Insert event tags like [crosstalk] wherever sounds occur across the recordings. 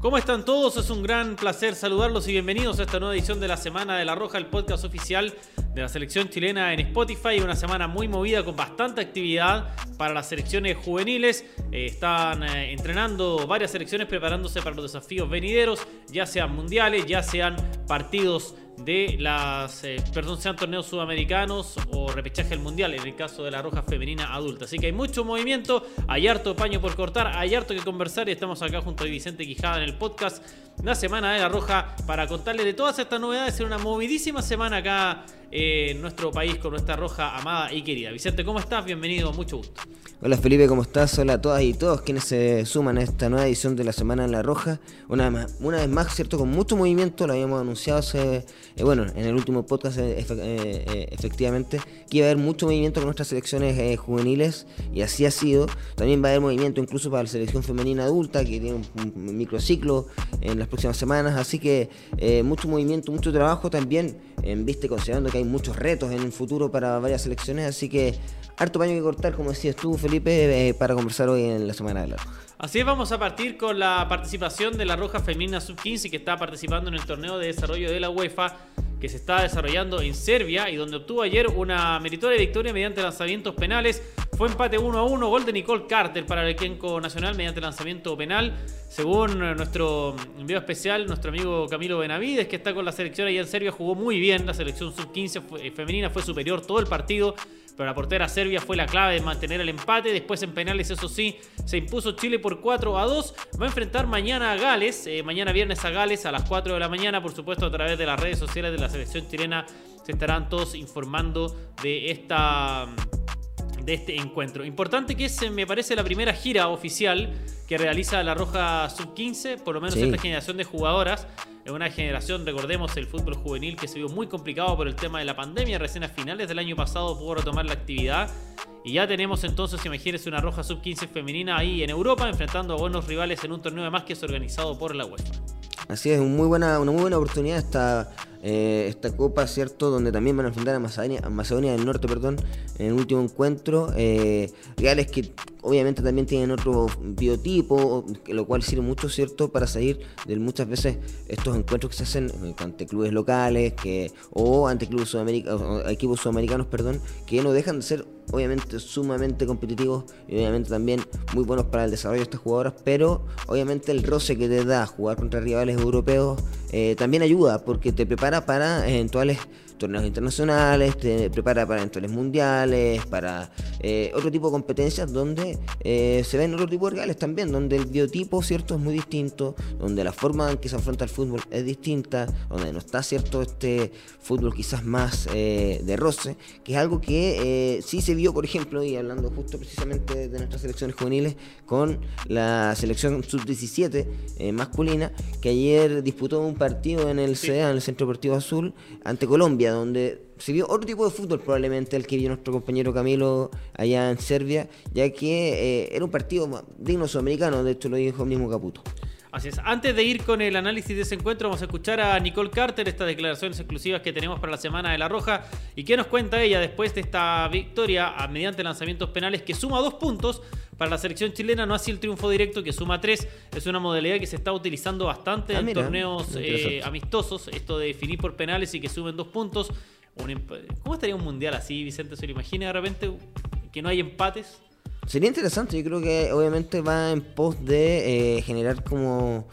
¿Cómo están todos? Es un gran placer saludarlos y bienvenidos a esta nueva edición de la Semana de la Roja, el podcast oficial de la selección chilena en Spotify. Una semana muy movida con bastante actividad para las selecciones juveniles. Eh, están eh, entrenando varias selecciones preparándose para los desafíos venideros, ya sean mundiales, ya sean partidos de las, eh, perdón, sean torneos sudamericanos o repechaje al mundial en el caso de la roja femenina adulta. Así que hay mucho movimiento, hay harto paño por cortar, hay harto que conversar y estamos acá junto a Vicente Quijada en el podcast La Semana de la Roja para contarles de todas estas novedades en una movidísima semana acá en nuestro país con nuestra roja amada y querida. Vicente, ¿cómo estás? Bienvenido, mucho gusto. Hola Felipe, ¿cómo estás? Hola a todas y todos quienes se suman a esta nueva edición de la Semana en la Roja. Una, vez más, una vez más, ¿cierto? Con mucho movimiento, lo habíamos anunciado hace, eh, bueno, en el último podcast eh, eh, efectivamente, que iba a haber mucho movimiento con nuestras selecciones juveniles y así ha sido. También va a haber movimiento incluso para la selección femenina adulta, que tiene un, microciclo en las próximas semanas, así que mucho movimiento, mucho trabajo también, en viste considerando que hay muchos retos en el futuro para varias selecciones, así que harto paño que cortar, como decías tú, Felipe, eh, para conversar hoy en la Semana de la Roja. Así es, vamos a partir con la participación de la Roja Femenina Sub-15 que está participando en el torneo de desarrollo de la UEFA que se está desarrollando en Serbia y donde obtuvo ayer una meritoria victoria mediante lanzamientos penales. Fue empate 1 a 1, gol de Nicole Carter para el Equenco Nacional mediante lanzamiento penal. Según nuestro envío especial, nuestro amigo Camilo Benavides, que está con la selección allá en Serbia, jugó muy bien. La selección sub-15 femenina fue superior todo el partido pero la portera serbia fue la clave de mantener el empate. Después en penales, eso sí, se impuso Chile por 4 a 2. Va a enfrentar mañana a Gales, eh, mañana viernes a Gales a las 4 de la mañana, por supuesto a través de las redes sociales de la selección chilena. Se estarán todos informando de esta de este encuentro. Importante que es, me parece, la primera gira oficial que realiza la Roja Sub-15, por lo menos esta generación de jugadoras. Es una generación, recordemos, el fútbol juvenil que se vio muy complicado por el tema de la pandemia. Recién a finales del año pasado pudo retomar la actividad. Y ya tenemos entonces, imagínense, una Roja Sub-15 femenina ahí en Europa, enfrentando a buenos rivales en un torneo de más que es organizado por la UEFA. Así es, muy buena, una muy buena oportunidad esta, eh, esta copa, ¿cierto? Donde también van a enfrentar a Macedonia, Macedonia del Norte, perdón, en el último encuentro. Eh, Reales que obviamente también tienen otro biotipo, lo cual sirve mucho, ¿cierto? Para salir de muchas veces estos encuentros que se hacen ante clubes locales que, o ante clubes sudamericanos, equipos sudamericanos, perdón, que no dejan de ser obviamente sumamente competitivos y obviamente también muy buenos para el desarrollo de estas jugadoras, pero obviamente el roce que te da jugar contra rivales europeos eh, también ayuda porque te prepara para eventuales torneos internacionales, te prepara para eventuales mundiales, para eh, otro tipo de competencias donde eh, se ven otro tipo de reales también, donde el biotipo cierto es muy distinto, donde la forma en que se afronta el fútbol es distinta, donde no está cierto este fútbol quizás más eh, de roce, que es algo que sí se vio, por ejemplo, y hablando justo precisamente de nuestras selecciones juveniles, con la selección sub-17 masculina, que ayer disputó un partido en el CEA, en el Centro Deportivo Azul, ante Colombia donde se vio otro tipo de fútbol probablemente el que vio nuestro compañero Camilo allá en Serbia, ya que eh, era un partido digno sudamericano, de hecho lo dijo mismo Caputo. Así es. Antes de ir con el análisis de ese encuentro, vamos a escuchar a Nicole Carter, estas declaraciones exclusivas que tenemos para la Semana de la Roja. ¿Y qué nos cuenta ella después de esta victoria mediante lanzamientos penales que suma dos puntos para la selección chilena? No así el triunfo directo que suma tres. Es una modalidad que se está utilizando bastante ah, en torneos eh, amistosos. Esto de definir por penales y que sumen dos puntos. ¿Cómo estaría un mundial así, Vicente? ¿Se lo imagina de repente que no hay empates? Sería interesante, yo creo que obviamente va en pos de eh, generar como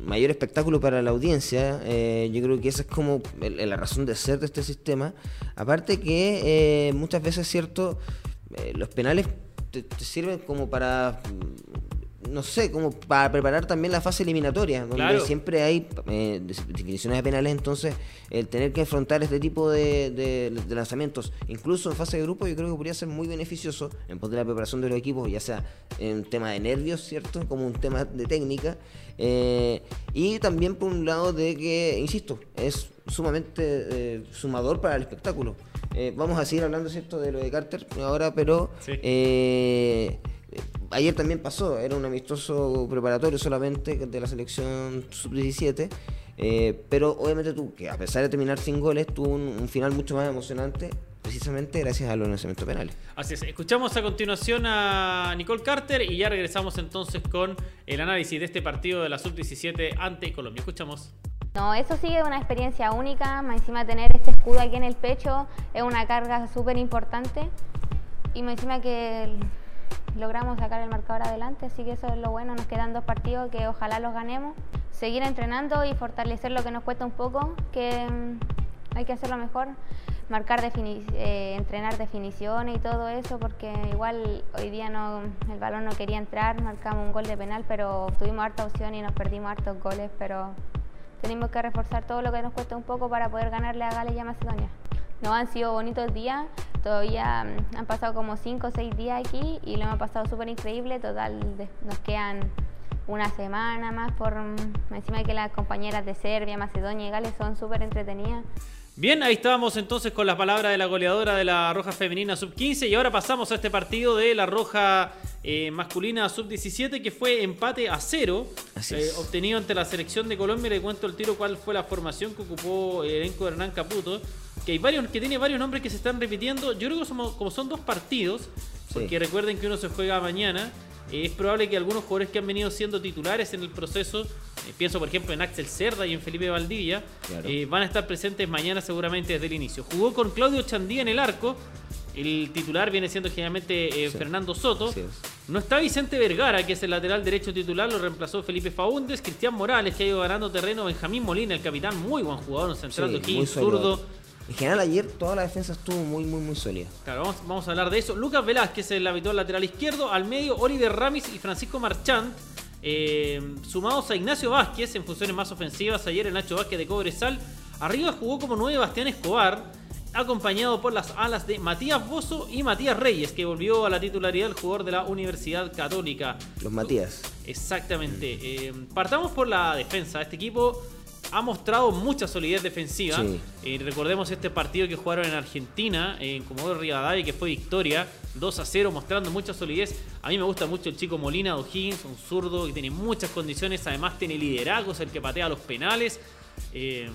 mayor espectáculo para la audiencia. Eh, yo creo que esa es como la razón de ser de este sistema. Aparte que eh, muchas veces, cierto, los penales te, sirven como para no sé, como para preparar también la fase eliminatoria, donde siempre hay eh, definiciones de penales, entonces el tener que afrontar este tipo de, lanzamientos, incluso en fase de grupo, yo creo que podría ser muy beneficioso en pos de la preparación de los equipos, ya sea en un tema de nervios, ¿cierto? Como un tema de técnica, eh, y también por un lado de que, insisto, es sumamente eh, sumador para el espectáculo. vamos a seguir hablando, ¿cierto?, de lo de Carter ahora, pero ayer también pasó, era un amistoso preparatorio solamente de la selección sub-17, eh, pero obviamente tú, que a pesar de terminar sin goles, tuvo un, final mucho más emocionante precisamente gracias a los lanzamientos penales. Así es, escuchamos a continuación a Nicole Carter y ya regresamos entonces con el análisis de este partido de la Sub-17 ante Colombia. Escuchamos. No, eso sí es una experiencia única, más encima tener este escudo aquí en el pecho es una carga súper importante y más encima que logramos sacar el marcador adelante, así que eso es lo bueno, nos quedan dos partidos que ojalá los ganemos, seguir entrenando y fortalecer lo que nos cuesta un poco, que mm, hay que hacerlo mejor, marcar eh, entrenar definiciones y todo eso, porque igual hoy día no el balón no quería entrar, marcamos un gol de penal, pero tuvimos harta opción y nos perdimos hartos goles, pero tenemos que reforzar todo lo que nos cuesta un poco para poder ganarle a Gales y a Macedonia. No han sido bonitos días, todavía mm, han pasado como 5 o 6 días aquí y lo hemos pasado súper increíble. Total, nos quedan una semana más por mm, encima de que las compañeras de Serbia, Macedonia y Gales son súper entretenidas. Bien, ahí estábamos entonces con las palabras de la goleadora de la Roja Femenina Sub-15 y ahora pasamos a este partido de la Roja eh, Masculina Sub-17 que fue empate a cero, eh, obtenido ante la selección de Colombia. Le cuento el tiro cuál fue la formación que ocupó el elenco de Hernán Caputo, que, hay varios, que tiene varios nombres que se están repitiendo. Yo creo que somos, como son dos partidos, porque recuerden que uno se juega mañana es probable que algunos jugadores que han venido siendo titulares en el proceso, eh, pienso por ejemplo en Axel Cerda y en Felipe Valdivia, eh, van a estar presentes mañana seguramente desde el inicio. Jugó con Claudio Chandía en el arco. El titular viene siendo generalmente eh, Fernando Soto. No está Vicente Vergara, que es el lateral derecho titular, lo reemplazó Felipe Faúndez, Cristian Morales, que ha ido ganando terreno, Benjamín Molina, el capitán, muy buen jugador, centrando aquí, zurdo en general ayer toda la defensa estuvo muy, muy, muy sólida. Claro, vamos, a hablar de eso. Lucas Velázquez, el habitual lateral izquierdo. Al medio, Oliver Ramis y Francisco Marchant. Eh, sumados a Ignacio Vázquez en funciones más ofensivas. Ayer el Nacho Vázquez de Cobresal. Arriba jugó como nueve Bastián Escobar. Acompañado por las alas de Matías Bozo y Matías Reyes, que volvió a la titularidad del jugador de la Universidad Católica. Los Matías. Exactamente. Eh, partamos por la defensa. Este equipo ha mostrado mucha solidez defensiva. Eh, recordemos este partido que jugaron en Argentina, en Comodoro Rivadavia, que fue victoria 2 a 0, mostrando mucha solidez. A mí me gusta mucho el chico Molina O'Higgins, un zurdo que tiene muchas condiciones, además tiene liderazgo, es el que patea los penales. Eh,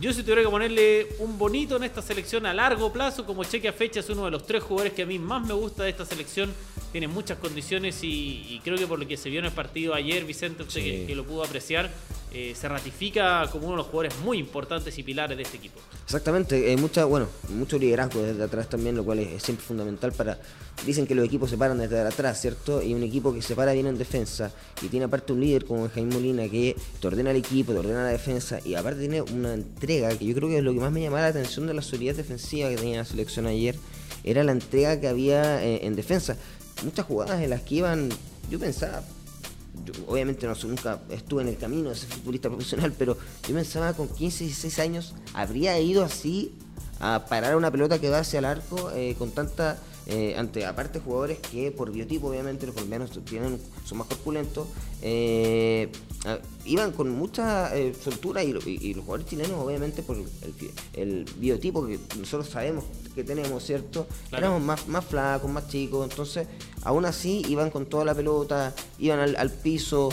yo si tuviera que ponerle un bonito en esta selección a largo plazo, como cheque a fecha, es uno de los tres jugadores que a mí más me gusta de esta selección. Tiene muchas condiciones y, creo que por lo que se vio en el partido ayer, Vicente, usted que, lo pudo apreciar, eh, se ratifica como uno de los jugadores muy importantes y pilares de este equipo. Exactamente, mucha, bueno, mucho liderazgo desde atrás también, lo cual es, siempre fundamental para... Dicen que los equipos se paran desde atrás, ¿cierto? Y un equipo que se para bien en defensa y tiene aparte un líder como Jaime Molina que te ordena el equipo, te ordena la defensa y aparte tiene una entrega que yo creo que es lo que más me llamaba la atención de la solidez defensiva que tenía la selección ayer, era la entrega que había eh, en defensa. Muchas jugadas en las que iban, yo pensaba, obviamente no, nunca estuve en el camino de ser futbolista profesional, pero yo pensaba con 15, 16 años, habría ido así a parar una pelota que va hacia el arco eh, con tanta eh, ante aparte jugadores que por biotipo obviamente los colombianos tienen, son más corpulentos, eh, iban con mucha eh, soltura y, los jugadores chilenos obviamente por el, biotipo que nosotros sabemos que tenemos, ¿cierto? Éramos más, más flacos, más chicos, entonces aún así iban con toda la pelota, iban al, piso,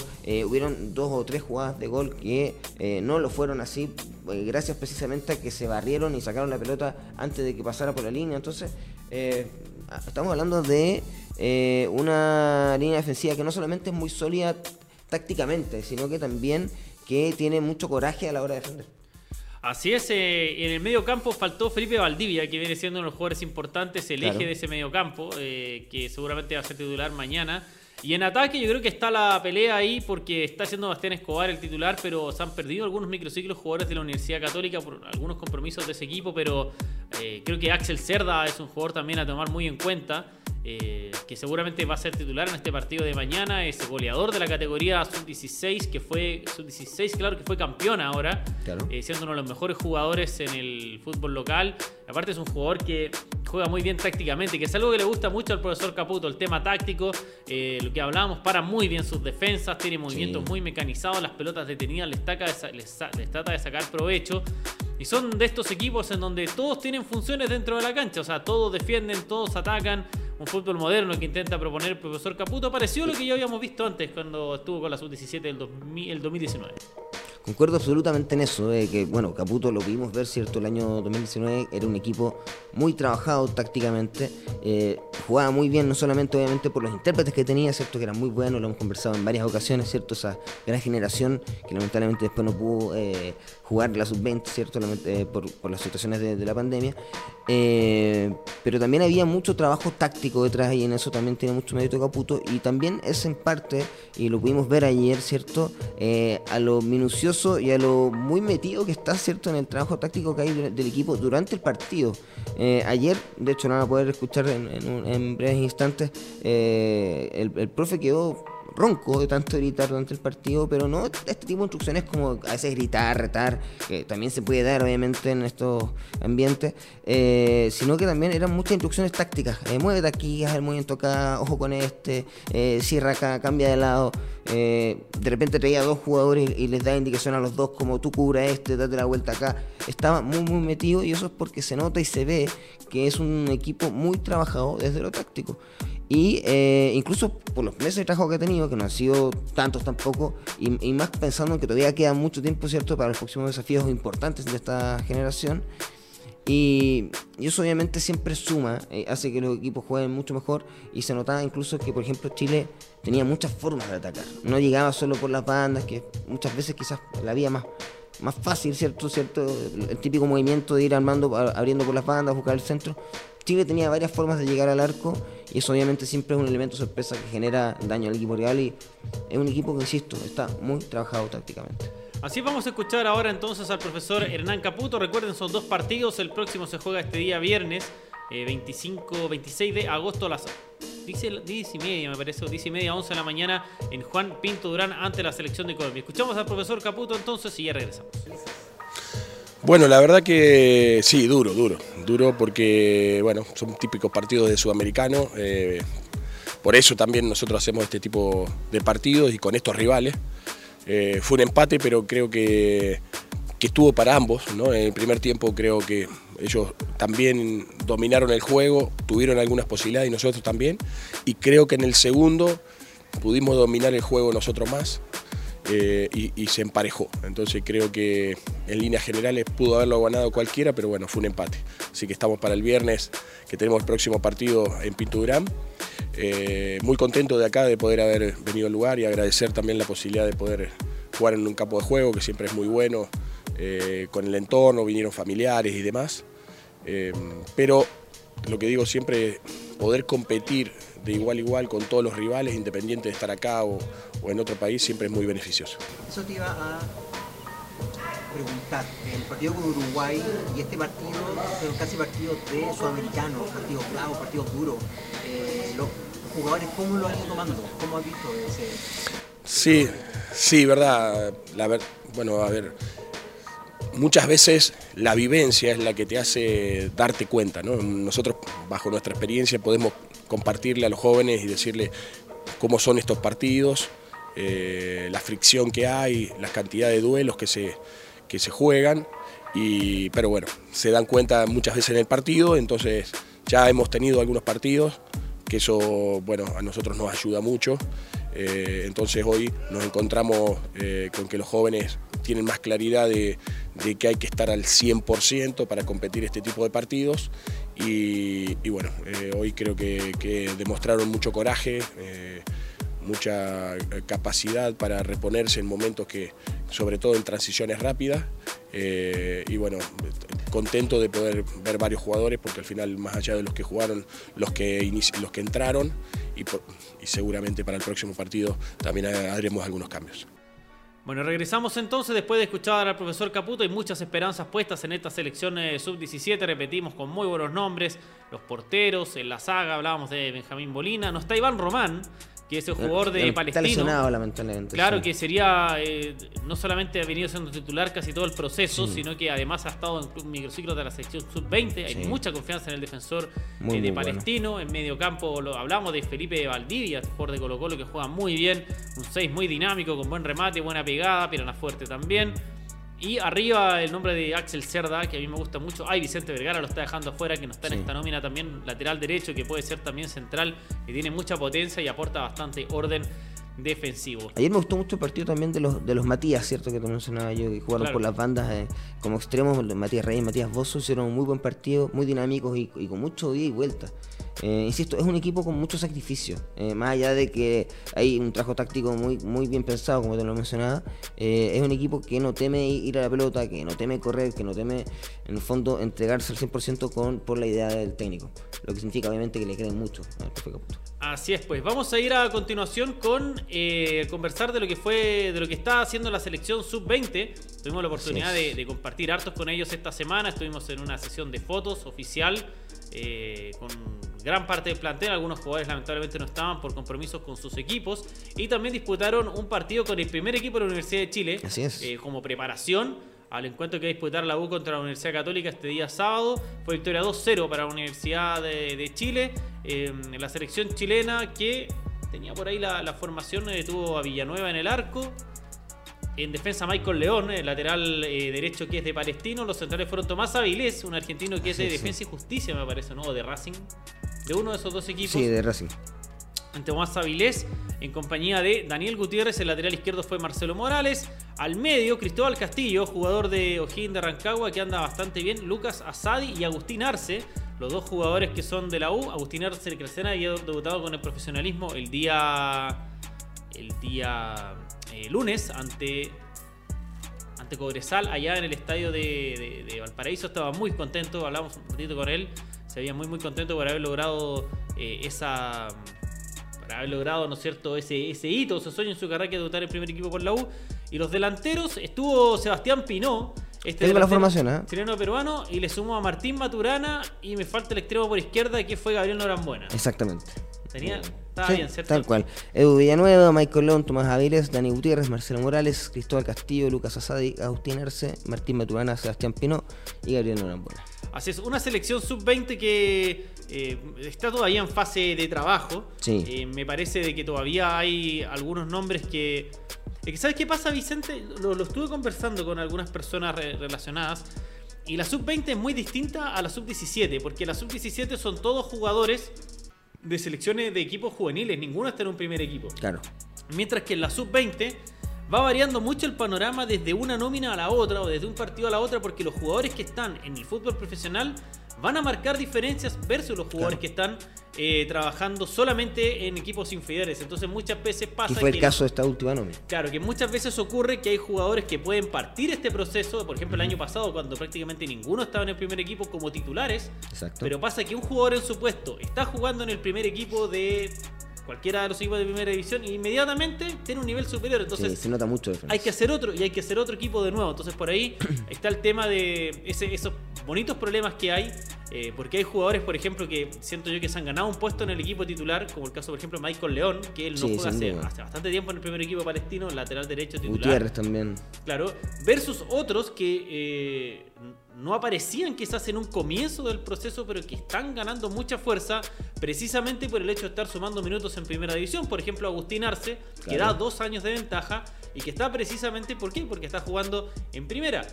hubieron dos o tres jugadas de gol que no lo fueron así gracias precisamente a que se barrieron y sacaron la pelota antes de que pasara por la línea. Entonces, eh, estamos hablando de eh, una línea defensiva que no solamente es muy sólida tácticamente, sino que también que tiene mucho coraje a la hora de defender. Así es, eh, en el medio campo faltó Felipe Valdivia, que viene siendo uno de los jugadores importantes, el eje de ese medio campo, eh, que seguramente va a ser titular mañana. Y en ataque yo creo que está la pelea ahí porque está haciendo Bastián Escobar el titular, pero se han perdido algunos microciclos jugadores de la Universidad Católica por algunos compromisos de ese equipo, pero eh, creo que Axel Cerda es un jugador también a tomar muy en cuenta. Eh, que seguramente va a ser titular en este partido de mañana, es goleador de la categoría sub-16, que fue sub-16, claro que fue campeón ahora, eh, siendo uno de los mejores jugadores en el fútbol local. Aparte es un jugador que juega muy bien tácticamente, que es algo que le gusta mucho al profesor Caputo, el tema táctico, eh, lo que hablábamos, para muy bien sus defensas, tiene movimientos muy mecanizados, las pelotas detenidas les, les trata de sacar provecho. Y son de estos equipos en donde todos tienen funciones dentro de la cancha, o sea, todos defienden, todos atacan un fútbol moderno que intenta proponer el profesor Caputo, pareció lo que ya habíamos visto antes cuando estuvo con la sub-17 del 2019. Concuerdo absolutamente en eso, de que, bueno, Caputo lo pudimos ver, ¿cierto? El año 2019 era un equipo muy trabajado tácticamente, eh, jugaba muy bien, no solamente obviamente por los intérpretes que tenía, ¿cierto? Que eran muy buenos, lo hemos conversado en varias ocasiones, ¿cierto? Esa gran generación que lamentablemente después no pudo eh, jugar la sub-20, ¿cierto? Eh, por, por, las situaciones de, de la pandemia. pero también había mucho trabajo táctico detrás y en eso también tiene mucho mérito Caputo y también es en parte, y lo pudimos ver ayer, ¿cierto? a lo minucioso y a lo muy metido que está, ¿cierto? En el trabajo táctico que hay del equipo durante el partido. Eh, ayer, de hecho, lo van a poder escuchar en, breves instantes, eh, el, el profe quedó ronco de tanto gritar durante el partido, pero no este tipo de instrucciones como a veces gritar, retar, que también se puede dar obviamente en estos ambientes, eh, sino que también eran muchas instrucciones tácticas. Eh, muévete aquí, haz el movimiento acá, ojo con este, eh, cierra acá, cambia de lado. de repente traía dos jugadores y, les da indicación a los dos como tú cubra este, date la vuelta acá. Estaba muy muy metido y eso es porque se nota y se ve que es un equipo muy trabajado desde lo táctico. Y eh, incluso por los meses de trabajo que he tenido, que no han sido tantos tampoco, y, más pensando en que todavía queda mucho tiempo, ¿cierto?, para los próximos desafíos importantes de esta generación. Y, eso obviamente siempre suma, eh, hace que los equipos jueguen mucho mejor y se notaba incluso que, por ejemplo, Chile tenía muchas formas de atacar. No llegaba solo por las bandas, que muchas veces quizás la vía más, más fácil, ¿cierto? ¿cierto? El típico movimiento de ir armando, abriendo por las bandas, buscar el centro. Chile tenía varias formas de llegar al arco y eso obviamente siempre es un elemento sorpresa que genera daño al equipo real y es un equipo que, insisto, está muy trabajado tácticamente. Así vamos a escuchar ahora entonces al profesor Hernán Caputo. Recuerden, son dos partidos. El próximo se juega este día viernes, 25, eh, 26 de agosto a las 10, y media, me parece, 10 y media, 11 de la mañana en Juan Pinto Durán ante la selección de Colombia. Escuchamos al profesor Caputo entonces y ya regresamos. Bueno, la verdad que sí, duro, duro. Duro porque, bueno, son típicos partidos de sudamericano. Eh, por eso también nosotros hacemos este tipo de partidos y con estos rivales. Eh, fue un empate, pero creo que, estuvo para ambos. ¿no? En el primer tiempo creo que ellos también dominaron el juego, tuvieron algunas posibilidades y nosotros también. Y creo que en el segundo pudimos dominar el juego nosotros más. Eh, y, se emparejó. Entonces creo que en líneas generales pudo haberlo ganado cualquiera, pero bueno, fue un empate. Así que estamos para el viernes, que tenemos el próximo partido en Pinto Durán. Eh, muy contento de acá de poder haber venido al lugar y agradecer también la posibilidad de poder jugar en un campo de juego, que siempre es muy bueno, eh, con el entorno, vinieron familiares y demás. pero lo que digo siempre, poder competir de igual a igual con todos los rivales, independiente de estar acá o, en otro país, siempre es muy beneficioso. Eso te iba a preguntar, el partido con Uruguay y este partido son casi partidos de sudamericanos, partidos bravos, partidos duros. Eh, los jugadores, ¿cómo lo han ido tomando? ¿Cómo has visto ese...? Sí, sí, verdad. La bueno, a ver, muchas veces la vivencia es la que te hace darte cuenta. ¿no? Nosotros, bajo nuestra experiencia, podemos compartirle a los jóvenes y decirle cómo son estos partidos, eh, la fricción que hay, la cantidad de duelos que se, que se juegan, y, pero bueno, se dan cuenta muchas veces en el partido, entonces ya hemos tenido algunos partidos, que eso bueno, a nosotros nos ayuda mucho, eh, entonces hoy nos encontramos eh, con que los jóvenes tienen más claridad de, que hay que estar al 100% para competir este tipo de partidos y, bueno, eh, hoy creo que, demostraron mucho coraje, eh, mucha capacidad para reponerse en momentos que, sobre todo en transiciones rápidas eh, y bueno, contento de poder ver varios jugadores porque al final más allá de los que jugaron, los que, los que entraron y seguramente para el próximo partido también haremos algunos cambios. Bueno, regresamos entonces después de escuchar al profesor Caputo. Hay muchas esperanzas puestas en esta selección sub-17. Repetimos con muy buenos nombres. Los porteros, en la saga hablábamos de Benjamín Bolina. No está Iván Román, que es el jugador de Palestino. Está lesionado, lamentablemente. Claro, que sería, eh, no solamente ha venido siendo titular casi todo el proceso, sino que además ha estado en un microciclo de la sección sub-20. Hay mucha confianza en el defensor eh, de Palestino. En medio campo lo, hablamos de Felipe Valdivia, jugador de Colo Colo que juega muy bien. Un 6 muy dinámico, con buen remate, buena pegada, pierna fuerte también. Y arriba el nombre de Axel Cerda, que a mí me gusta mucho. Ay, Vicente Vergara lo está dejando afuera, que no está en esta nómina también. Lateral derecho, que puede ser también central, que tiene mucha potencia y aporta bastante orden defensivo. Ayer me gustó mucho el partido también de los de los Matías, ¿cierto? Que te mencionaba yo, que jugaron Claro. por las bandas eh, como extremos, Matías Reyes, Matías Bozo, hicieron un muy buen partido, muy dinámicos y, y con mucho ida y vuelta. Eh, insisto, es un equipo con mucho sacrificio, eh, más allá de que hay un trabajo táctico muy, muy bien pensado, como te lo mencionaba, eh, es un equipo que no teme ir a la pelota, que no teme correr, que no teme, en el fondo, entregarse al 100% con, por la idea del técnico, lo que significa obviamente que le creen mucho al profe Caputo. Así es, pues vamos a ir a continuación con eh, conversar de lo que fue, de lo que está haciendo la selección sub-20. Tuvimos la oportunidad de compartir hartos con ellos esta semana. Estuvimos en una sesión de fotos oficial eh, con gran parte del plantel. Algunos jugadores lamentablemente no estaban por compromisos con sus equipos. Y también disputaron un partido con el primer equipo de la Universidad de Chile Así es. eh, como preparación al encuentro que va a disputar la U contra la Universidad Católica este día sábado. Fue victoria 2-0 para la Universidad de, de Chile. Eh, la selección chilena que tenía por ahí la, la formación, eh, tuvo a Villanueva en el arco. En defensa Michael León, el lateral eh, derecho que es de Palestino. Los centrales fueron Tomás Avilés, un argentino que es de Sí, sí. Defensa y Justicia, me parece, ¿no? O de Racing. De uno de esos dos equipos Sí, de Racing. ante Tomás Avilés, en compañía de Daniel Gutiérrez, el lateral izquierdo fue Marcelo Morales, al medio Cristóbal Castillo, jugador de O'Higgins de Rancagua, que anda bastante bien, Lucas Asadi y Agustín Arce, los dos jugadores que son de la U, Agustín Arce de Crescena había debutado con el profesionalismo el día el día eh, lunes ante ante Cobresal allá en el estadio de Valparaíso. Estaba muy contento, hablamos un ratito con él. Se veía muy muy contento por haber logrado eh, esa. Por haber logrado, ¿no es cierto?, ese, ese hito, ese sueño en su carrera que debutar el primer equipo por la U. Y los delanteros estuvo Sebastián Pinó. Este Tengo la formación, ¿eh? Chileno peruano. Y le sumo a Martín Maturana. Y me falta el extremo por izquierda que fue Gabriel Norambuena. Exactamente. Tenía, estaba Sí, bien, ¿cierto? Tal cual. Edu Villanueva, Michael León, Tomás Aviles, Dani Gutiérrez, Marcelo Morales, Cristóbal Castillo, Lucas Asadi, Agustín Arce, Martín Maturana, Sebastián Pino y Gabriel Norambuena. Así es, una selección sub-20 que eh, está todavía en fase de trabajo. Sí. Eh, me parece de que todavía hay algunos nombres que... Es que, ¿Sabes qué pasa, Vicente? Lo, lo estuve conversando con algunas personas re- relacionadas. Y la sub-20 es muy distinta a la sub-17, porque la sub-17 son todos jugadores de selecciones de equipos juveniles. Ninguno está en un primer equipo. Claro. Mientras que en la sub-20 va variando mucho el panorama desde una nómina a la otra o desde un partido a la otra porque los jugadores que están en el fútbol profesional van a marcar diferencias versus los jugadores Claro. que están eh, trabajando solamente en equipos inferiores. Entonces muchas veces Y pasa fue el que... caso de esta última nómina. Claro, que muchas veces ocurre que hay jugadores que pueden partir este proceso. Por ejemplo, el año pasado, cuando prácticamente ninguno estaba en el primer equipo como titulares. Exacto. Pero pasa que un jugador en su puesto está jugando en el primer equipo de cualquiera de los equipos de primera división y inmediatamente tiene un nivel superior. Sí, Entonces se nota mucho. la diferencia. hay que hacer otro y hay que hacer otro equipo de nuevo. Entonces por ahí [clears throat] está el tema de ese- esos bonitos problemas que hay. eh, porque hay jugadores, por ejemplo, que siento yo que se han ganado un puesto en el equipo titular, como el caso, por ejemplo, de Michael León, que él no Sí, juega hace bastante tiempo en el primer equipo palestino, lateral derecho titular. Gutiérrez también. Claro, versus otros que eh, no aparecían quizás en un comienzo del proceso, pero que están ganando mucha fuerza precisamente por el hecho de estar sumando minutos en primera división. Por ejemplo, Agustín Arce, que da dos años de ventaja y que está precisamente, ¿por qué? Porque está jugando en primera.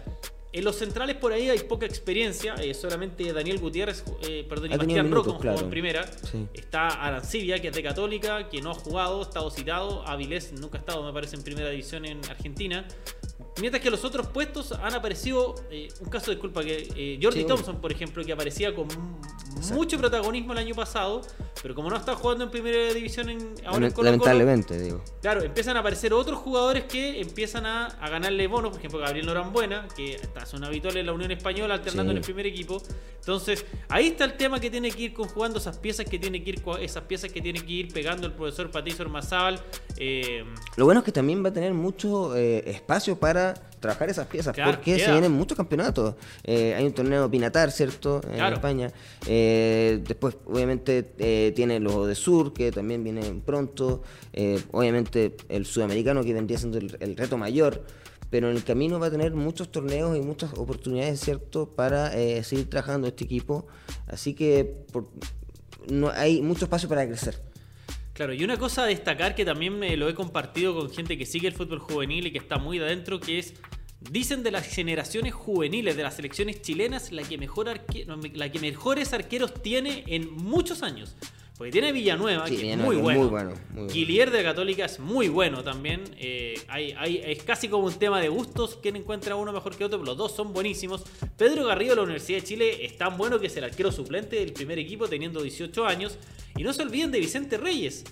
En los centrales por ahí hay poca experiencia, eh, solamente Daniel Gutiérrez, eh, perdón, y Bastián Rocco jugó en primera. Sí. Está Arancibia, que es de Católica, que no ha jugado, ha estado citado. Avilés nunca ha estado, me parece, en primera división en Argentina. Mientras que los otros puestos han aparecido, eh, un caso de disculpa, que eh, Jordi Sí, Thompson, por ejemplo, que aparecía con mucho protagonismo el año pasado, pero como no está jugando en primera división en, ahora en Colo-Colo, Lamentablemente, digo. Claro, empiezan a aparecer otros jugadores que empiezan a, a ganarle bonos, por ejemplo Gabriel Norambuena, que está son habitual en la Unión Española, alternando Sí. en el primer equipo. Entonces, ahí está el tema que tiene que ir conjugando esas piezas que tiene que ir esas piezas que tiene que ir pegando el profesor Patricio Ormazábal. Eh, Lo bueno es que también va a tener mucho eh, espacio para trabajar esas piezas, Claro, porque se vienen muchos campeonatos. Eh, hay un torneo Pinatar, ¿cierto? En Claro. España. Eh, después, obviamente, eh, tiene los de Sur, que también vienen pronto. Obviamente, el sudamericano, que vendría siendo el, el reto mayor. Pero en el camino va a tener muchos torneos y muchas oportunidades, ¿cierto?, para eh, seguir trabajando este equipo. Así que por- no hay mucho espacio para crecer. Claro, y una cosa a destacar que también me lo he compartido con gente que sigue el fútbol juvenil y que está muy adentro, que es, dicen de las generaciones juveniles de las selecciones chilenas, la que, mejor arque- la que mejores arqueros tiene en muchos años. Porque tiene Villanueva, Sí, que Villanueva, es muy bueno. muy bueno, muy bueno. Guillier de Católica es muy bueno también. Eh, hay, hay- es casi como un tema de gustos. Quién encuentra uno mejor que otro, pero los dos son buenísimos. Pedro Garrido de la Universidad de Chile es tan bueno que es el arquero suplente del primer equipo teniendo 18 años. Y no se olviden de Vicente Reyes,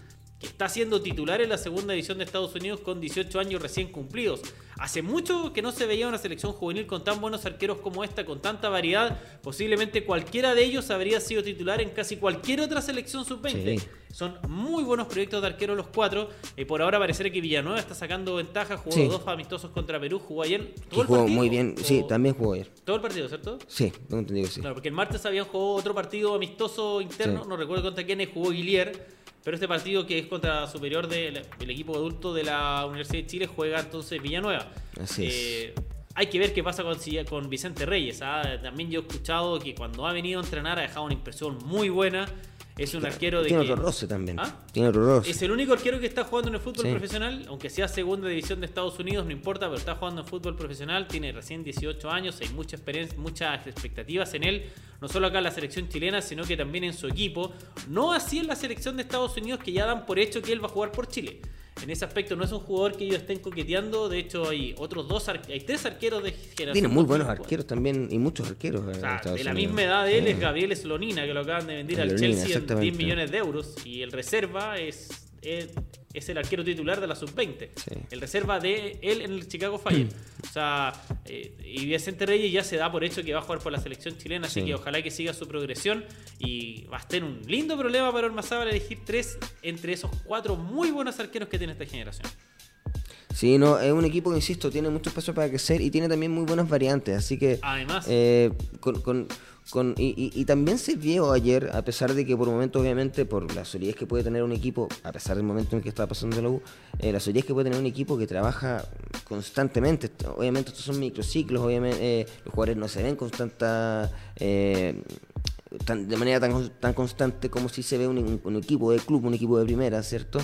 que está siendo titular en la segunda división de Estados Unidos con 18 años recién cumplidos. Hace mucho que no se veía una selección juvenil con tan buenos arqueros como esta, con tanta variedad. Posiblemente cualquiera de ellos habría sido titular en casi cualquier otra selección sub-20. Sí. Son muy buenos proyectos de arquero los cuatro. Eh, por ahora parece que Villanueva está sacando ventaja. Jugó Sí. dos amistosos contra Perú, jugó ayer. Que ¿Todo el jugó partido? muy bien. Sí, ¿O- también jugó ayer. Todo el partido, ¿cierto? Sí, tengo entendido que sí. Claro, porque el martes habían jugado otro partido amistoso interno, Sí. no recuerdo contra quién jugó Guillier, pero este partido que es contra Superior del equipo adulto de la Universidad de Chile juega entonces Villanueva. Así es. Eh, hay que ver qué pasa con, con Vicente Reyes. ¿ah? También yo he escuchado que cuando ha venido a entrenar ha dejado una impresión muy buena. Es un arquero de Tiene que- otro roce también. ¿Ah? Tiene otro roce. es el único arquero que está jugando en el fútbol Sí. profesional, aunque sea segunda división de Estados Unidos, no importa, pero está jugando en fútbol profesional, tiene recién 18 años, hay mucha experiencia, muchas expectativas en él, no solo acá en la selección chilena, sino que también en su equipo. No así en la selección de Estados Unidos, que ya dan por hecho que él va a jugar por Chile. En ese aspecto no es un jugador que ellos estén coqueteando, de hecho hay otros dos, hay tres arqueros de generación. Tiene muy buenos 2004. arqueros también y muchos arqueros. O sea, Estados de la misma edad de él es. Gabriel Slonina, que lo acaban de vender al Chelsea en 10 exactamente. millones de euros. Y el reserva es, es, es el arquero titular de la sub-20. Sí. El reserva de él en el Chicago Fire. o sea, eh, y Vicente Reyes ya se da por hecho que va a jugar por la selección chilena, así Sí. que ojalá que siga su progresión. Y va a tener un lindo problema para Ormazábal elegir tres entre esos cuatro muy buenos arqueros que tiene esta generación. Sí, no, es un equipo que, insisto, tiene mucho espacio para crecer y tiene también muy buenas variantes. Así que. Además. eh, con, con- con- y, y- y también se vio ayer, a pesar de que por momentos, obviamente, por la solidez que puede tener un equipo, a pesar del momento en el que está pasando la U, eh, la solidez que puede tener un equipo que trabaja constantemente. Obviamente, estos son microciclos, obviamente, eh, los jugadores no se ven con eh, de manera tan, tan constante como si se ve un- un equipo de club, un equipo de primera, ¿cierto?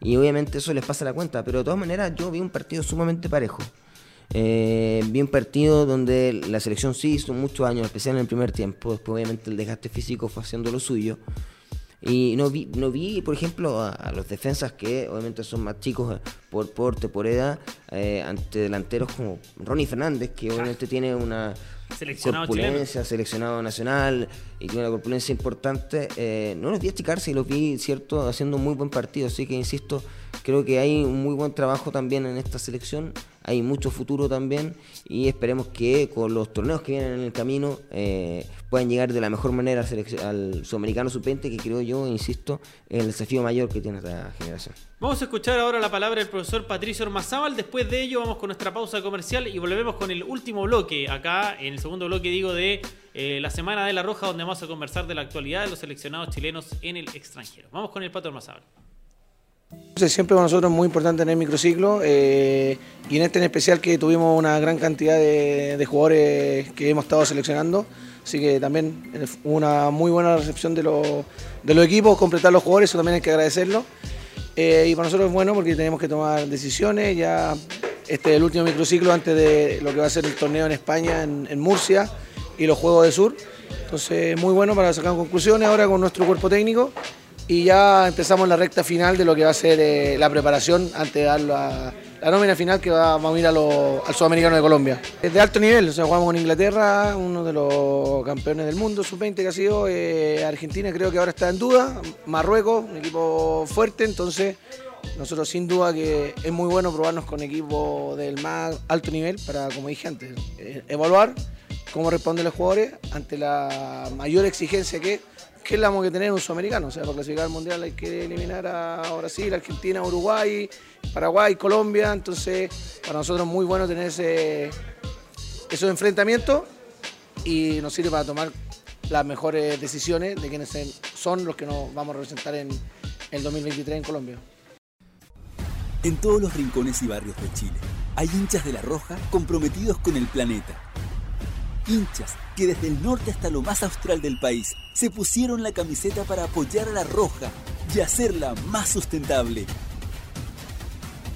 Y obviamente eso les pasa la cuenta, pero de todas maneras yo vi un partido sumamente parejo. Eh, vi un partido donde la selección sí hizo muchos años, especial en el primer tiempo, después obviamente el desgaste físico fue haciendo lo suyo. Y no vi, no vi por ejemplo, a, a los defensas que obviamente son más chicos eh, por porte, por edad, eh, ante delanteros como Ronnie Fernández, que obviamente tiene una Seleccionado chileno. corpulencia, seleccionado nacional y tiene una corpulencia importante. eh, no los vi achicarse y los vi, cierto, haciendo muy buen partido. Así que, insisto, creo que hay un muy buen trabajo también en esta selección. Hay mucho futuro también y esperemos que con los torneos que vienen en el camino eh, puedan llegar de la mejor manera al sudamericano sub-20, que creo yo, insisto, es el desafío mayor que tiene esta generación. Vamos a escuchar ahora la palabra del profesor Patricio Ormazábal. Después de ello vamos con nuestra pausa comercial y volvemos con el último bloque. Acá, en el segundo bloque, digo, de eh, la Semana de la Roja, donde vamos a conversar de la actualidad de los seleccionados chilenos en el extranjero. Vamos con el Pato. Entonces, siempre para nosotros es muy importante tener microciclo eh, y en este en especial que tuvimos una gran cantidad de, de jugadores que hemos estado seleccionando, así que también una muy buena recepción de, los- de los equipos, completar los jugadores, eso también hay que agradecerlo. Eh, y para nosotros es bueno porque tenemos que tomar decisiones, ya este es el último microciclo antes de lo que va a ser el torneo en España, en, en Murcia y los Juegos de Sur. Entonces, muy bueno para sacar conclusiones ahora con nuestro cuerpo técnico y ya empezamos la recta final de lo que va a ser eh, la preparación antes de dar la, la nómina final que va- vamos a ir al Sudamericano de Colombia. Es de alto nivel, o jugamos con Inglaterra, uno de los campeones del mundo, sub-20 que ha sido, eh, Argentina creo que ahora está en duda, Marruecos, un equipo fuerte, entonces nosotros sin duda que es muy bueno probarnos con equipos del más alto nivel para, como dije antes, eh, evaluar cómo responden los jugadores ante la mayor exigencia que, que es la que tener un sudamericano. O sea, para clasificar al mundial hay que eliminar a Brasil, Argentina, Uruguay, Paraguay, Colombia. Entonces, para nosotros es muy bueno tener ese, esos enfrentamientos y nos sirve para tomar las mejores decisiones de quienes son los que nos vamos a representar en el 2023 en Colombia. En todos los rincones y barrios de Chile hay hinchas de la Roja comprometidos con el planeta. Hinchas que desde el norte hasta lo más austral del país se pusieron la camiseta para apoyar a la Roja y hacerla más sustentable.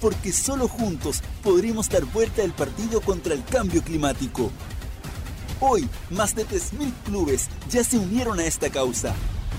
Porque solo juntos podremos dar vuelta al partido contra el cambio climático. Hoy, más de 3.000 clubes ya se unieron a esta causa.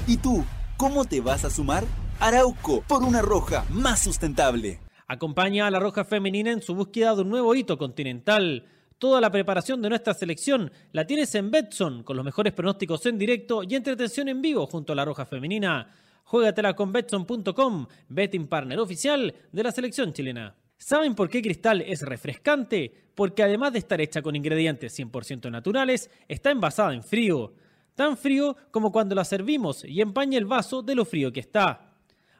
¿Y tú, ¿Cómo te vas a sumar? Arauco, por una roja más sustentable. Acompaña a la Roja Femenina en su búsqueda de un nuevo hito continental. Toda la preparación de nuestra selección la tienes en Betson, con los mejores pronósticos en directo y entretención en vivo junto a la Roja Femenina. Juégatela con Betson.com, betting partner oficial de la selección chilena. ¿Saben por qué Cristal es refrescante? Porque además de estar hecha con ingredientes 100% naturales, está envasada en frío. Tan frío como cuando la servimos y empaña el vaso de lo frío que está.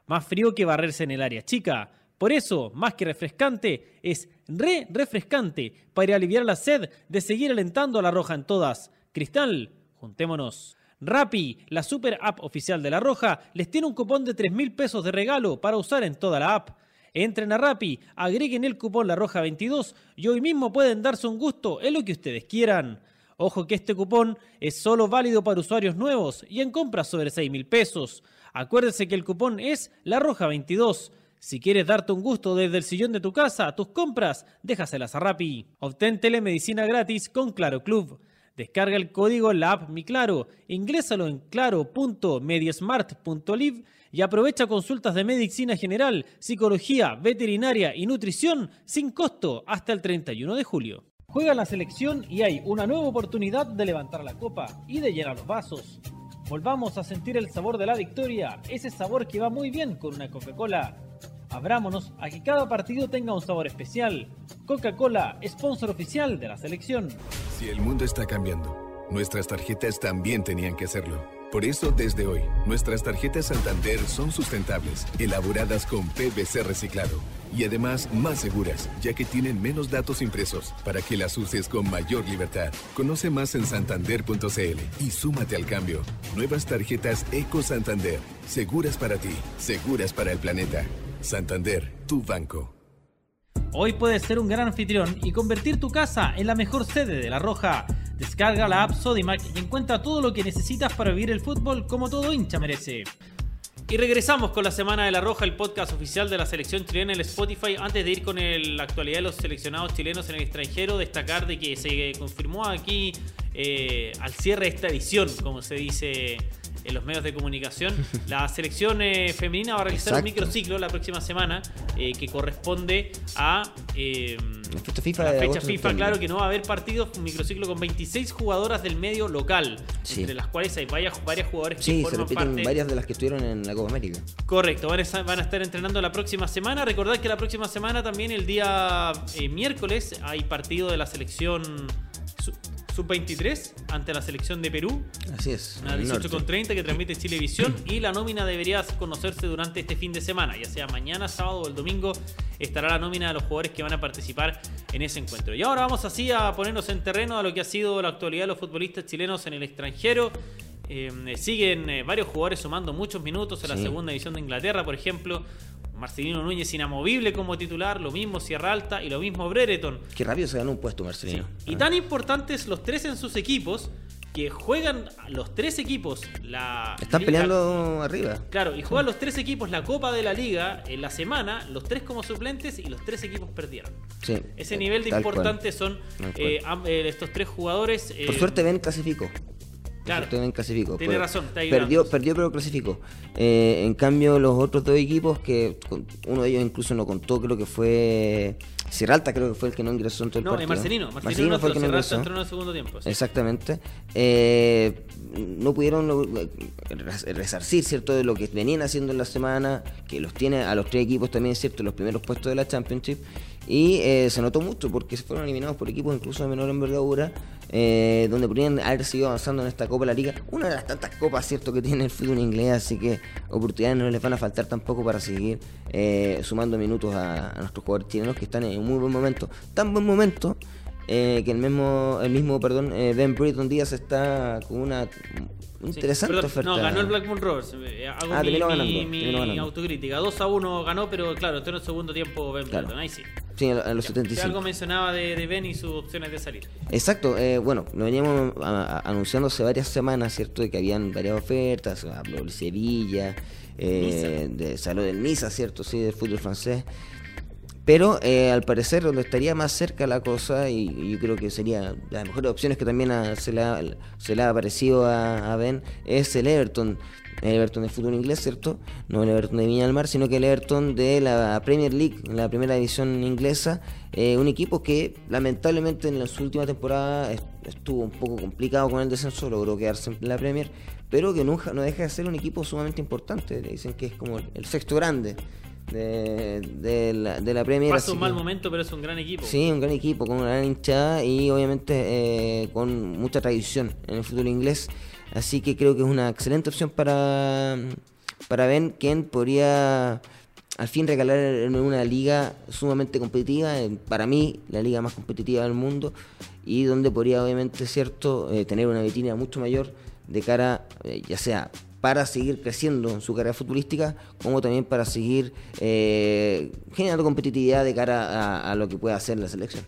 Más frío que barrerse en el área chica. Por eso, más que refrescante, es re refrescante para aliviar la sed de seguir alentando a la roja en todas. Cristal, juntémonos. Rappi, la super app oficial de la Roja, les tiene un cupón de 3 mil pesos de regalo para usar en toda la app. Entren a Rappi, agreguen el cupón La Roja 22 y hoy mismo pueden darse un gusto en lo que ustedes quieran. Ojo que este cupón es solo válido para usuarios nuevos y en compras sobre 6 mil pesos. Acuérdense que el cupón es La Roja 22. Si quieres darte un gusto desde el sillón de tu casa, tus compras, déjaselas a Rappi. Obtén telemedicina gratis con Claro Club. Descarga el código en Mi Claro, ingrésalo en claro.mediasmart.live y aprovecha consultas de medicina general, psicología, veterinaria y nutrición sin costo hasta el 31 de julio. Juega la selección y hay una nueva oportunidad de levantar la copa y de llenar los vasos. Volvamos a sentir el sabor de la victoria, ese sabor que va muy bien con una Coca-Cola. Abrámonos a que cada partido tenga un sabor especial. Coca-Cola, sponsor oficial de la selección. Si el mundo está cambiando, nuestras tarjetas también tenían que hacerlo. Por eso, desde hoy, nuestras tarjetas Santander son sustentables, elaboradas con PVC reciclado y además más seguras, ya que tienen menos datos impresos para que las uses con mayor libertad. Conoce más en santander.cl y súmate al cambio. Nuevas tarjetas Eco Santander, seguras para ti, seguras para el planeta. Santander, tu banco. Hoy puedes ser un gran anfitrión y convertir tu casa en la mejor sede de La Roja. Descarga la app Sodimac y encuentra todo lo que necesitas para vivir el fútbol como todo hincha merece. Y regresamos con la Semana de la Roja, el podcast oficial de la selección chilena en el Spotify. Antes de ir con la actualidad de los seleccionados chilenos en el extranjero, destacar de que se confirmó aquí eh, al cierre de esta edición, como se dice en los medios de comunicación, [laughs] la selección eh, femenina va a realizar un microciclo la próxima semana eh, que corresponde a eh, La fecha FIFA la fecha claro que no va a haber partidos, un microciclo con 26 jugadoras del medio local, Sí. entre las cuales hay varias, varias jugadores que Sí, se forman repiten parte. varias de las que estuvieron en la Copa América. Correcto, van a, estar, van a estar entrenando la próxima semana. Recordad que la próxima semana también, el día eh, miércoles, hay partido de la selección sub-23 ante la selección de Perú. Así es. A en el 18 norte. con 30 que transmite Chilevisión y la nómina debería conocerse durante este fin de semana, ya sea mañana, sábado o el domingo estará la nómina de los jugadores que van a participar en ese encuentro. Y ahora vamos así a ponernos en terreno a lo que ha sido la actualidad de los futbolistas chilenos en el extranjero. Eh, siguen eh, varios jugadores sumando muchos minutos en la segunda división de Inglaterra, por ejemplo. Marcelino Núñez inamovible como titular, lo mismo Sierra Alta y lo mismo Brereton. Qué rápido se ganó un puesto, Marcelino. Y tan importantes los tres en sus equipos que juegan los tres equipos la Están la- peleando arriba. claro, y juegan los tres equipos la Copa de la Liga en la semana, los tres como suplentes y los tres equipos perdieron. Sí. Ese eh, nivel de cual. importantes son eh, eh, estos tres jugadores. eh, Por suerte Ben clasificó. Claro. Por suerte Ben clasificó. Tiene Pero razón, está Perdió, perdió pero clasificó. Eh, en cambio, los otros dos equipos, que uno de ellos incluso no contó, creo que fue Sierra Alta, creo que fue el que no ingresó en todo el no, partido. Marcelino, Marcelino, fue el que no ingresó. entró en el segundo tiempo. sí. Exactamente. Eh, no pudieron resarcir, ¿cierto?, de lo que venían haciendo en la semana, que los tiene a los tres equipos también, ¿cierto?, en los primeros puestos de la Championship. Y eh, se notó mucho porque se fueron eliminados por equipos incluso de menor envergadura, eh, donde podrían haber seguido avanzando en esta Copa de la Liga. Una de las tantas copas, ¿cierto?, que tiene el fútbol inglés, así que oportunidades no les van a faltar tampoco para seguir eh, sumando minutos a, a nuestros jugadores chilenos que están en un muy buen momento. Tan buen momento eh, que el mismo, el mismo perdón, eh, Ben Britton Díaz está con una Sí, interesante oferta. No, ganó el Blackburn Rovers. Eh, Hago Ah, mi, mi- ganando, mi ganando. autocrítica. 2 a 1 ganó, pero claro, entró en el segundo tiempo Ben Claro. Brereton, Ahí sí. Sí, en los Que 75. algo mencionaba de, de Ben y sus opciones de salir. Exacto, eh, bueno, lo veníamos a- a- anunciando hace varias semanas, ¿cierto? De que habían varias ofertas, habló de Sevilla, eh, de Salud del Niza, ¿cierto? Sí, del fútbol francés. Pero eh, al parecer donde estaría más cerca la cosa, y, yo creo que sería las mejores opciones que también se, le ha, se le ha parecido a, Ben, es el Everton. El Everton de fútbol inglés, ¿cierto? No el Everton de Viña del Mar, sino que el Everton de la Premier League, la primera división inglesa. eh, un equipo que lamentablemente en la- su última temporada est- estuvo un poco complicado con el descenso, logró quedarse en la Premier, pero que nunca, no deja de ser un equipo sumamente importante. Le dicen que es como el sexto grande de, de la, de la Premier. Pasa un mal momento, pero es un gran equipo. Sí, un gran equipo, con una gran hinchada y obviamente eh, con mucha tradición en el fútbol inglés. Así que creo que es una excelente opción para, para Ben, quien podría al fin regalar en una liga sumamente competitiva, para mí la liga más competitiva del mundo, y donde podría obviamente, cierto, eh, tener una vitrina mucho mayor de cara, eh, ya sea para seguir creciendo en su carrera futbolística, como también para seguir eh, generando competitividad de cara a, a lo que pueda hacer la selección.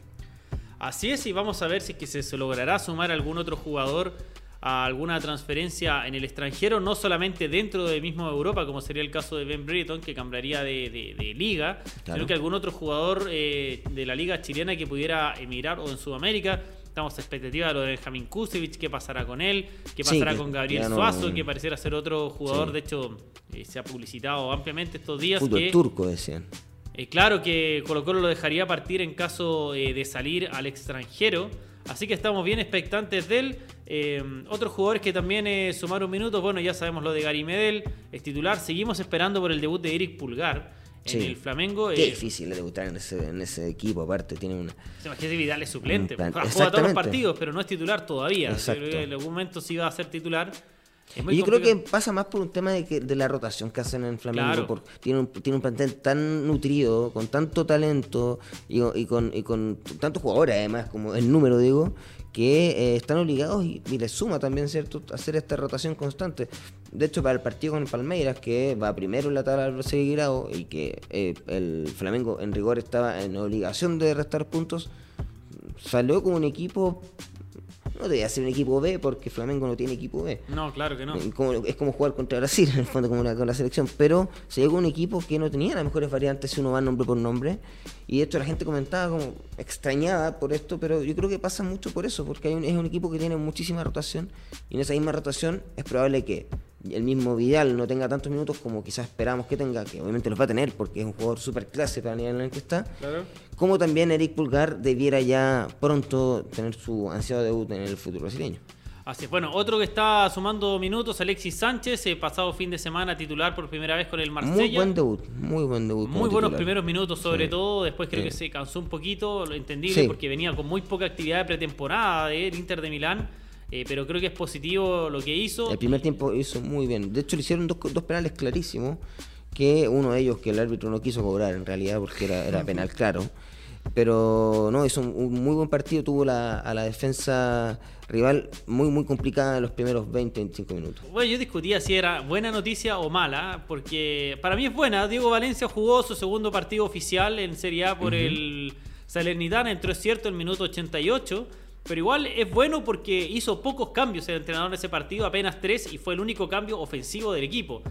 Así es, y vamos a ver si es que se, logrará sumar algún otro jugador a alguna transferencia en el extranjero, no solamente dentro de mismo Europa, como sería el caso de Ben Britton, que cambiaría de, de- de liga, Claro. sino que algún otro jugador eh, de la liga chilena que pudiera emigrar o en Sudamérica. Estamos a expectativa de lo de Benjamín Kusevich, qué pasará con él, qué pasará con Gabriel no- Suazo, que pareciera ser otro jugador, Sí. de hecho eh, se ha publicitado ampliamente estos días. Fútbol que, turco, decían. eh, claro que Colo Colo lo dejaría partir en caso eh, de salir al extranjero. Así que estamos bien expectantes de él. Eh, otros jugadores que también eh, sumaron minutos. Bueno, ya sabemos lo de Gary Medel, es titular. Seguimos esperando por el debut de Eric Pulgar en Sí. el Flamengo. Qué Eh, difícil es debutar en ese, en ese equipo, aparte, tiene una... se imagina Vidal es suplente. Plan- Juega todos los partidos, pero no es titular todavía. En algún momento sí va a ser titular. Es muy Y yo creo que pasa más por un tema de, que, de la rotación que hacen en Flamengo. Claro. por- tiene, un, tiene un plantel tan nutrido, con tanto talento y, y con, y con tantos jugadores, además, como el número, digo, que eh, están obligados y, y les suma también, ¿cierto?, hacer esta rotación constante. De hecho, para el partido con el Palmeiras, que va primero en la tabla del grado y que eh, el Flamengo en rigor estaba en obligación de restar puntos, salió como un equipo. No debía ser un equipo B porque Flamengo no tiene equipo B. No, claro que no. Eh, como- es como jugar contra Brasil, en el fondo, como la, con la selección. Pero se llegó un equipo que no tenía las mejores variantes si uno va nombre por nombre. Y de hecho la gente comentaba como extrañada por esto, pero yo creo que pasa mucho por eso, porque hay un- es un equipo que tiene muchísima rotación. Y en esa misma rotación es probable que el mismo Vidal no tenga tantos minutos como quizás esperamos que tenga, que obviamente los va a tener porque es un jugador súper clase para el nivel en el que está. Claro. Como también Eric Pulgar debiera ya pronto tener su ansiado debut en el fútbol brasileño. Así es. Bueno, otro que está sumando minutos, Alexis Sánchez, eh, pasado fin de semana titular por primera vez con el Marsella. Muy buen debut, muy buen debut. Muy buenos titular. primeros minutos, sobre Sí. todo. Después creo Sí. que se cansó un poquito, lo entendible, Sí. porque venía con muy poca actividad de pretemporada del Inter de Milán. Eh, pero creo que es positivo lo que hizo. El primer tiempo hizo muy bien. De hecho, le hicieron dos, dos penales clarísimos. Que uno de ellos que el árbitro no quiso cobrar en realidad porque era, era penal [laughs] claro. Pero no, hizo un, un muy buen partido. Tuvo la, a la defensa rival muy, muy complicada en los primeros 20-25 minutos. Bueno, yo discutía si era buena noticia o mala, porque para mí es buena. Diego Valencia jugó su segundo partido oficial en Serie A por el Salernitana, entró es cierto el minuto 88, pero igual es bueno porque hizo pocos cambios el entrenador en ese partido, apenas tres, y fue el único cambio ofensivo del equipo.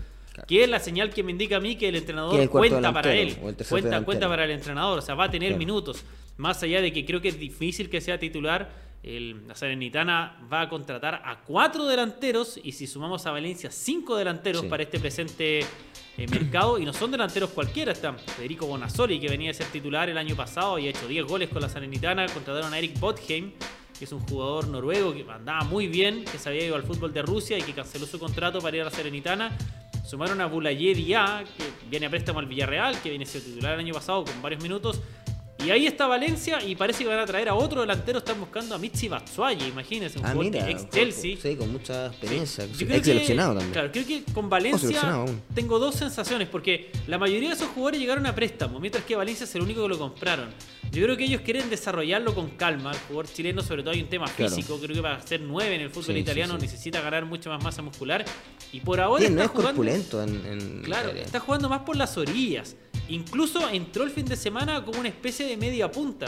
Que es la señal que me indica a mí que el entrenador Que el cuenta para él, cuenta, delantero. cuenta para el entrenador, o sea, va a tener Claro. minutos. Más allá de que creo que es difícil que sea titular, el, la Salernitana va a contratar a cuatro delanteros y si sumamos a Valencia cinco delanteros Sí. para este presente eh, mercado y no son delanteros cualquiera, está Federico Bonazzoli que venía de ser titular el año pasado y ha hecho 10 goles con la Salernitana, contrataron a Eric Botheim que es un jugador noruego que andaba muy bien, que se había ido al fútbol de Rusia y que canceló su contrato para ir a la Salernitana. Sumaron a Boulaye Dia, que viene a préstamo al Villarreal, que viene a ser titular el año pasado con varios minutos. Y ahí está Valencia y parece que van a traer a otro delantero. Están buscando a Michi Batshuayi, imagínense, un Ah, mira. ex Chelsea. Sí, con mucha experiencia. Yo creo Ex seleccionado también. Claro, creo que con Valencia tengo dos sensaciones, porque la mayoría de esos jugadores llegaron a préstamo, mientras que Valencia es el único que lo compraron. Yo creo que ellos quieren desarrollarlo con calma. El jugador chileno, sobre todo, hay un tema Claro. físico. Creo que para ser nueve en el fútbol Sí, sí, italiano sí. necesita ganar mucha más masa muscular. Y por ahora Sí, no está es jugando. corpulento en, en Claro, está jugando más por las orillas. Incluso entró el fin de semana como una especie de media punta,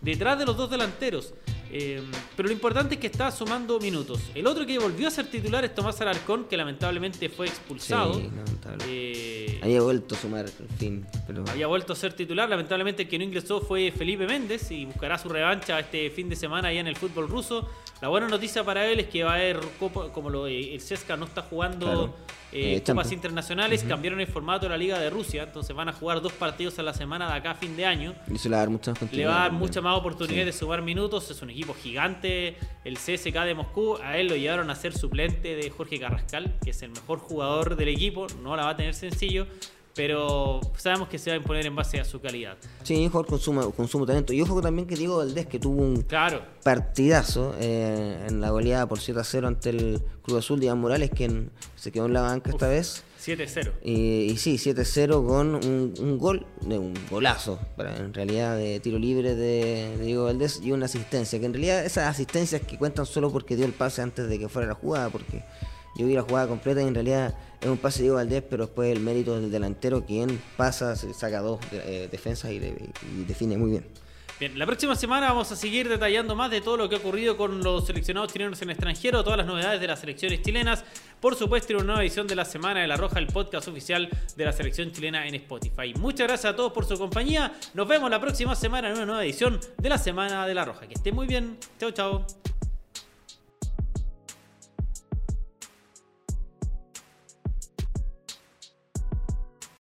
detrás de los dos delanteros. Eh, pero lo importante es que está sumando minutos. El otro que volvió a ser titular es Tomás Alarcón, que lamentablemente fue expulsado. Sí, lamentable. Eh, Había vuelto a sumar, en fin. Pero... había vuelto a ser titular. Lamentablemente el que no ingresó fue Felipe Méndez y buscará su revancha este fin de semana allá en el fútbol ruso. La buena noticia para él es que va a haber, como lo, eh, el CESCA no está jugando Claro. Eh, Eh, copas internacionales, cambiaron el formato de la Liga de Rusia, entonces van a jugar dos partidos a la semana de acá a fin de año. Y eso le va a dar mucha más Le va a dar mucha más oportunidad Sí. de sumar minutos. Es un equipo gigante. El CSK de Moscú. A él lo llevaron a ser suplente de Jorge Carrascal, que es el mejor jugador del equipo. No la va a tener sencillo. Pero sabemos que se va a imponer en base a su calidad. Sí, un jugador con sumo, talento. Y ojo también que Diego Valdés, que tuvo un Claro. partidazo eh, en la goleada por 7 a 0 ante el Cruz Azul Iván Morales, quien se quedó en la banca esta vez. 7-0. Y, y sí, 7-0 con un, un gol, de un golazo, en realidad de tiro libre de, de Diego Valdés y una asistencia, que en realidad esas asistencias que cuentan solo porque dio el pase antes de que fuera la jugada, porque yo vi la jugada completa y en realidad es un pase de Diego Valdés, pero después el mérito del delantero, quien pasa, saca dos eh, defensas y, de- y define muy bien. Bien, la próxima semana vamos a seguir detallando más de todo lo que ha ocurrido con los seleccionados chilenos en el extranjero, todas las novedades de las selecciones chilenas. Por supuesto, en una nueva edición de la Semana de la Roja, el podcast oficial de la selección chilena en Spotify. Muchas gracias a todos por su compañía. Nos vemos la próxima semana en una nueva edición de la Semana de la Roja. Que estén muy bien. Chao, chao.